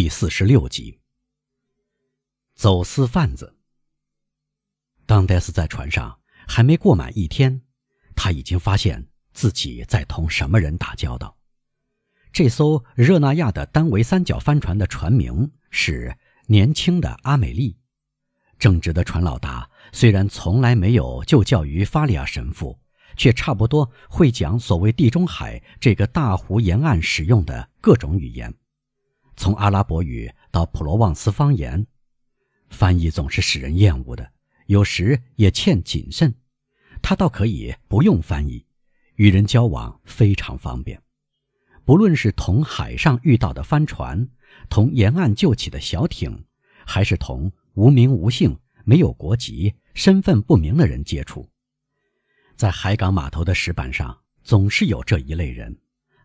第四十六集。走私贩子。当戴斯在船上还没过满一天，他已经发现自己在同什么人打交道。这艘热那亚的单桅三角帆船的船名是年轻的阿美丽。正直的船老大虽然从来没有就教于法利亚神父，却差不多会讲所谓地中海这个大湖沿岸使用的各种语言。从阿拉伯语到普罗旺斯方言，翻译总是使人厌恶的，有时也欠谨慎。他倒可以不用翻译，与人交往非常方便。不论是同海上遇到的帆船，同沿岸救起的小艇，还是同无名无姓、没有国籍、身份不明的人接触，在海港码头的石板上，总是有这一类人。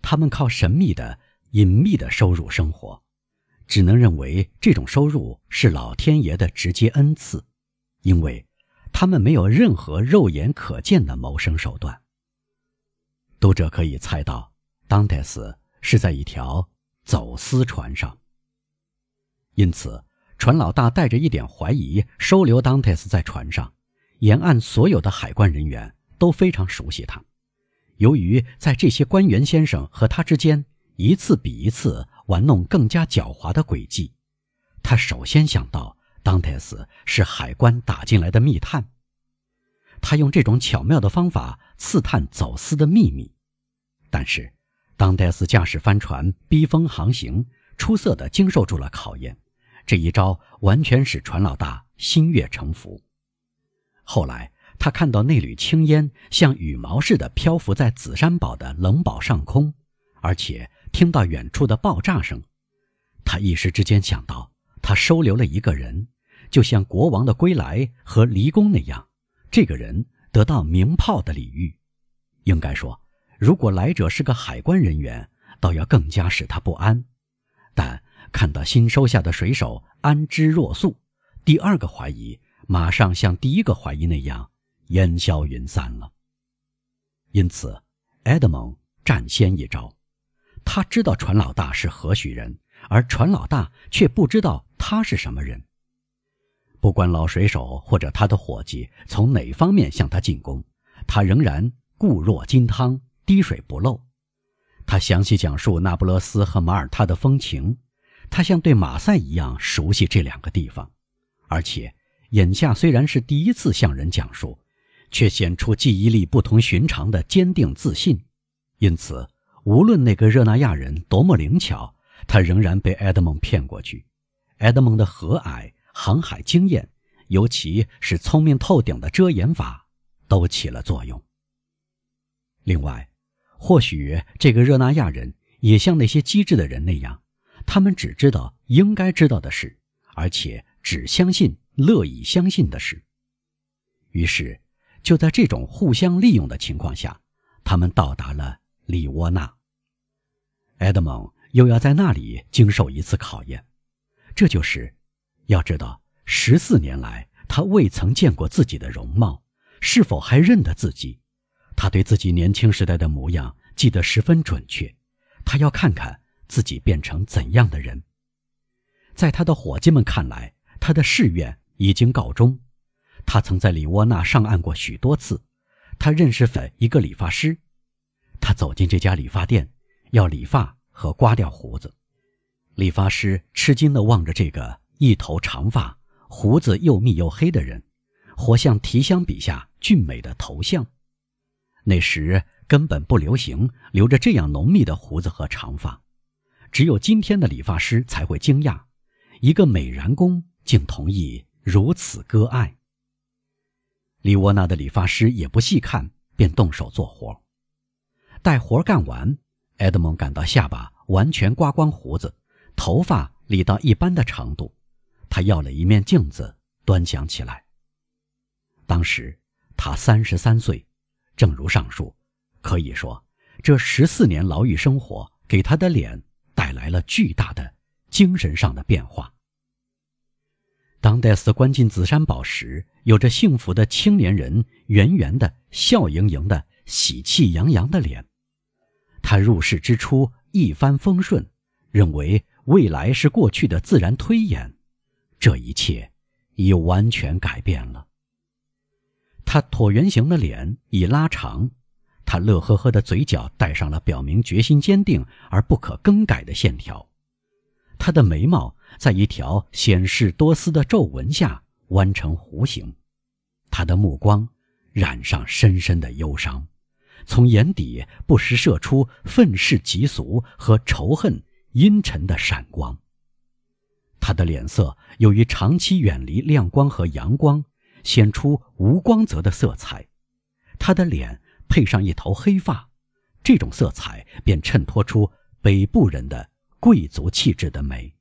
他们靠神秘的。隐秘的收入生活，只能认为这种收入是老天爷的直接恩赐，因为他们没有任何肉眼可见的谋生手段。读者可以猜到，当戴斯是在一条走私船上，因此船老大带着一点怀疑收留当戴斯在船上。沿岸所有的海关人员都非常熟悉他，由于在这些官员先生和他之间。一次比一次玩弄更加狡猾的诡计，他首先想到当泰斯是海关打进来的密探。他用这种巧妙的方法刺探走私的秘密，但是当泰斯驾驶帆船逼风航行，出色的经受住了考验。这一招完全使船老大心悦诚服。后来他看到那缕青烟像羽毛似的漂浮在紫山堡的冷堡上空，而且。听到远处的爆炸声，他一时之间想到，他收留了一个人，就像国王的归来和离宫那样，这个人得到鸣炮的礼遇。应该说，如果来者是个海关人员，倒要更加使他不安。但看到新收下的水手安之若素，第二个怀疑马上像第一个怀疑那样烟消云散了。因此，埃德蒙占先一招。他知道船老大是何许人，而船老大却不知道他是什么人。不管老水手或者他的伙计从哪方面向他进攻，他仍然固若金汤，滴水不漏。他详细讲述那不勒斯和马耳他的风情，他像对马赛一样熟悉这两个地方，而且眼下虽然是第一次向人讲述，却显出记忆力不同寻常的坚定自信，因此。无论那个热那亚人多么灵巧，他仍然被埃德蒙骗过去。埃德蒙的和蔼、航海经验，尤其是聪明透顶的遮掩法，都起了作用。另外，或许这个热那亚人也像那些机智的人那样，他们只知道应该知道的事，而且只相信乐意相信的事。于是，就在这种互相利用的情况下，他们到达了。里沃纳，埃德蒙又要在那里经受一次考验。这就是，要知道，十四年来他未曾见过自己的容貌，是否还认得自己？他对自己年轻时代的模样记得十分准确。他要看看自己变成怎样的人。在他的伙计们看来，他的誓愿已经告终。他曾在里沃纳上岸过许多次。他认识粉一个理发师。他走进这家理发店，要理发和刮掉胡子。理发师吃惊地望着这个一头长发、胡子又密又黑的人，活像提香笔下俊美的头像。那时根本不流行留着这样浓密的胡子和长发，只有今天的理发师才会惊讶，一个美髯公竟同意如此割爱。李沃纳的理发师也不细看，便动手做活。待活干完，埃德蒙感到下巴完全刮光胡子，头发理到一般的长度。他要了一面镜子，端详起来。当时他三十三岁，正如上述，可以说这十四年牢狱生活给他的脸带来了巨大的精神上的变化。当戴斯关进紫山堡时，有着幸福的青年人圆圆的、笑盈盈的、喜气洋洋的脸。他入世之初一帆风顺，认为未来是过去的自然推演，这一切已完全改变了。他椭圆形的脸已拉长，他乐呵呵的嘴角带上了表明决心坚定而不可更改的线条，他的眉毛在一条显示多思的皱纹下弯成弧形，他的目光染上深深的忧伤，从眼底不时射出愤世嫉俗和仇恨阴沉的闪光。他的脸色由于长期远离亮光和阳光。显出无光泽的色彩，他的脸配上一头黑发，这种色彩便衬托出北部人的贵族气质的美。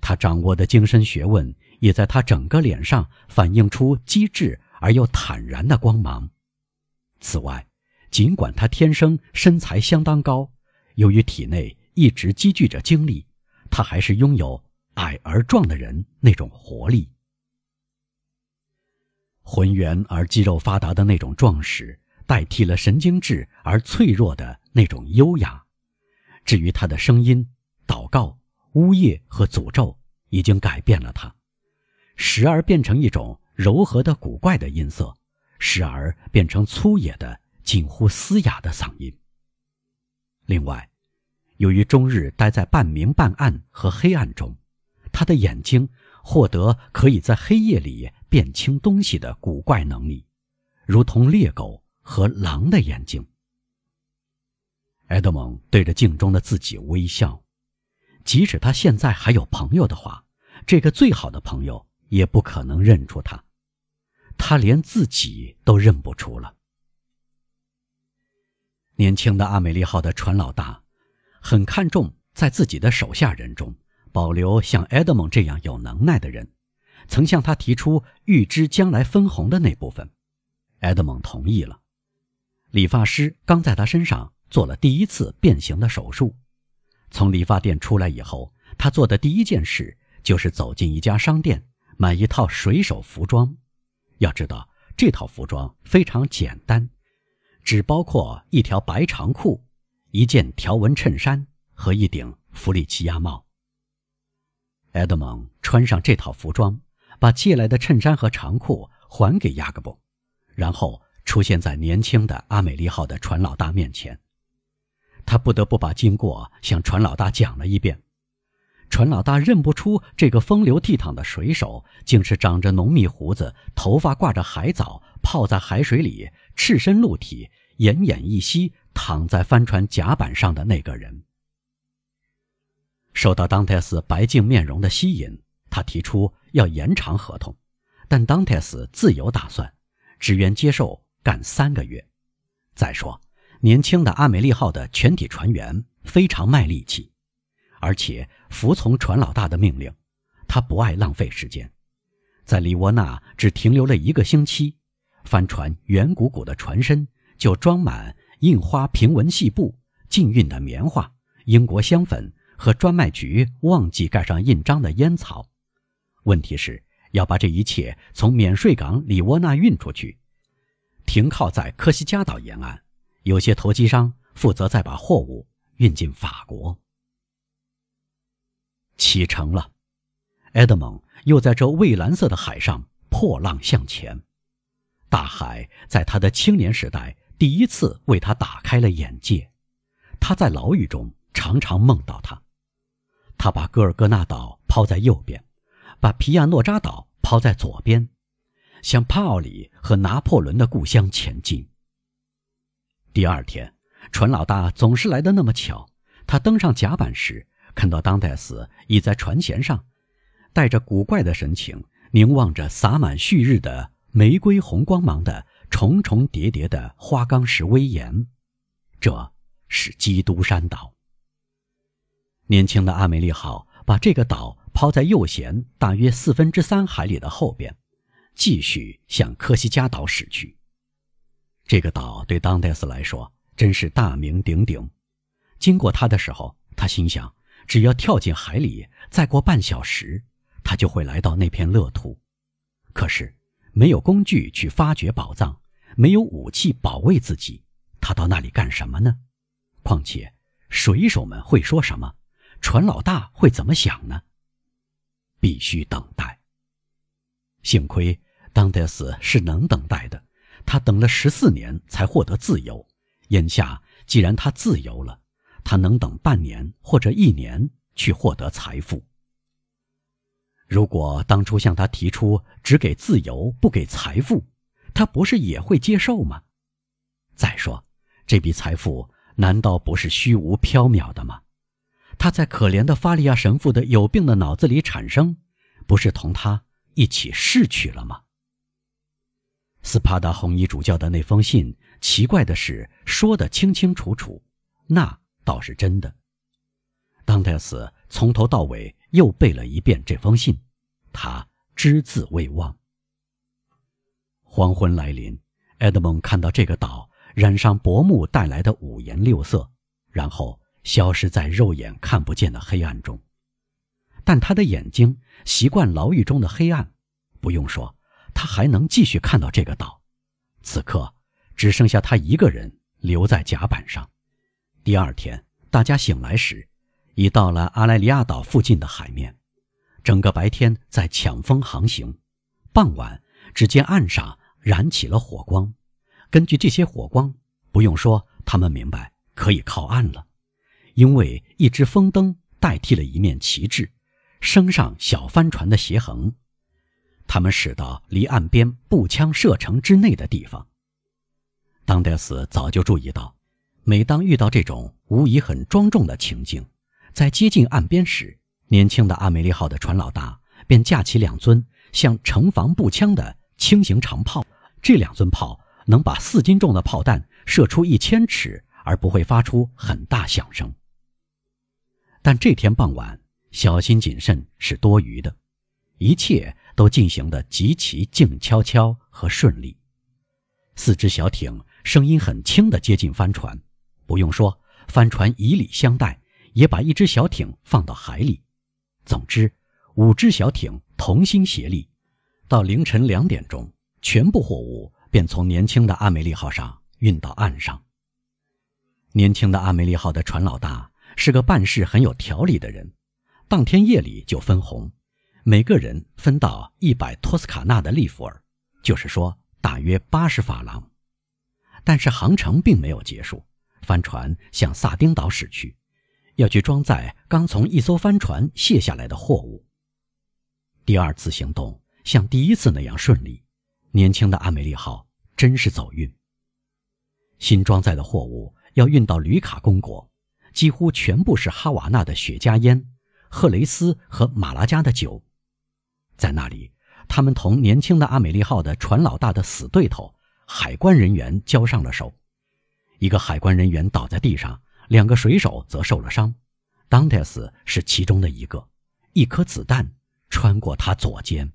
他掌握的精深学问也在他整个脸上反映出机智而又坦然的光芒。此外，尽管他天生身材相当高，由于体内一直积聚着精力，他还是拥有矮而壮的人那种活力。浑圆而肌肉发达的那种壮实，代替了神经质而脆弱的那种优雅。至于他的声音，祷告、呜咽和诅咒已经改变了他，时而变成一种柔和的古怪的音色，时而变成粗野的近乎嘶哑的嗓音。另外，由于终日待在半明半暗和黑暗中，他的眼睛。获得可以在黑夜里辨清东西的古怪能力，如同猎狗和狼的眼睛。埃德蒙对着镜中的自己微笑，即使他现在还有朋友的话，这个最好的朋友也不可能认出他，他连自己都认不出了。年轻的阿美丽号的船老大，很看重在自己的手下人中。保留像埃德蒙这样有能耐的人，曾向他提出预知将来分红的那部分，埃德蒙同意了。理发师刚在他身上做了第一次变形的手术。从理发店出来以后，他做的第一件事就是走进一家商店买一套水手服装。要知道，这套服装非常简单，只包括一条白长裤、一件条纹衬衫和一顶弗里奇亚帽。埃德蒙穿上这套服装，把借来的衬衫和长裤还给雅各布，然后出现在年轻的阿美丽号的船老大面前。他不得不把经过向船老大讲了一遍。船老大认不出这个风流倜傥的水手，竟是长着浓密胡子、头发挂着海藻、泡在海水里、赤身露体、奄奄一息躺在帆船甲板上的那个人。受到当泰斯白净面容的吸引，他提出要延长合同，但当泰斯自有打算，只愿接受干三个月。再说，年轻的阿美丽号的全体船员非常卖力气，而且服从船老大的命令。他不爱浪费时间，在里沃纳只停留了一个星期，帆船圆鼓鼓的船身就装满印花平纹细布、禁运的棉花、英国香粉。和专卖局忘记盖上印章的烟草，问题是要把这一切从免税港里沃纳运出去，停靠在科西嘉岛沿岸。有些投机商负责再把货物运进法国。启程了，埃德蒙又在这蔚蓝色的海上破浪向前。大海在他的青年时代第一次为他打开了眼界，他在牢狱中常常梦到他。他把戈尔戈纳岛抛在右边，把皮亚诺扎岛抛在左边，向帕奥里和拿破仑的故乡前进。第二天，船老大总是来的那么巧。他登上甲板时，看到当代斯倚在船舷上，带着古怪的神情凝望着洒满旭日的玫瑰红光芒的重重叠叠的花岗石威严。这是基督山岛。年轻的阿梅利号把这个岛抛在右舷大约四分之三海里的后边，继续向科西嘉岛驶去。这个岛对当戴斯来说真是大名鼎鼎。经过它的时候，他心想，只要跳进海里，再过半小时，他就会来到那片乐土。可是，没有工具去发掘宝藏，没有武器保卫自己，他到那里干什么呢？况且，水手们会说什么？船老大会怎么想呢？必须等待。幸亏当德斯是能等待的，他等了十四年才获得自由。眼下既然他自由了，他能等半年或者一年去获得财富。如果当初向他提出只给自由不给财富，他不是也会接受吗？再说，这笔财富难道不是虚无缥缈的吗？他在可怜的法利亚神父的有病的脑子里产生，不是同他一起逝去了吗？斯帕达红衣主教的那封信，奇怪的是说的清清楚楚，那倒是真的。当泰斯从头到尾又背了一遍这封信，他只字未忘。黄昏来临，埃德蒙看到这个岛染上薄暮带来的五颜六色，然后消失在肉眼看不见的黑暗中。但他的眼睛习惯牢狱中的黑暗，不用说。他还能继续看到这个岛。此刻，只剩下他一个人留在甲板上。第二天，大家醒来时，已到了阿莱利亚岛附近的海面。整个白天在抢风航行，傍晚，只见岸上燃起了火光。根据这些火光，不用说，他们明白可以靠岸了，因为一只风灯代替了一面旗帜，升上小帆船的斜横。他们驶到离岸边步枪射程之内的地方。当德斯早就注意到，每当遇到这种无疑很庄重的情境，在接近岸边时，年轻的阿美利号的船老大便架起两尊像城防步枪的轻型长炮。这两尊炮能把四斤重的炮弹射出一千尺而不会发出很大响声。但这天傍晚，小心谨慎是多余的，一切。都进行的极其静悄悄和顺利，四只小艇声音很轻地接近帆船，不用说，帆船以礼相待，也把一只小艇放到海里。总之，五只小艇同心协力，到凌晨两点钟，全部货物便从年轻的阿梅利号上运到岸上。年轻的阿梅利号的船老大是个办事很有条理的人，当天夜里就分红。每个人分到一百托斯卡纳的利弗尔，就是说大约八十法郎。但是航程并没有结束，帆船向萨丁岛驶去，要去装载刚从一艘帆船卸下来的货物。第二次行动像第一次那样顺利，年轻的阿美丽号真是走运。新装载的货物要运到吕卡公国，几乎全部是哈瓦那的雪茄烟、赫雷斯和马拉加的酒。在那里，他们同年轻的阿美丽号的船老大的死对头海关人员交上了手。一个海关人员倒在地上，两个水手则受了伤。当泰斯是其中的一个，一颗子弹穿过他左肩。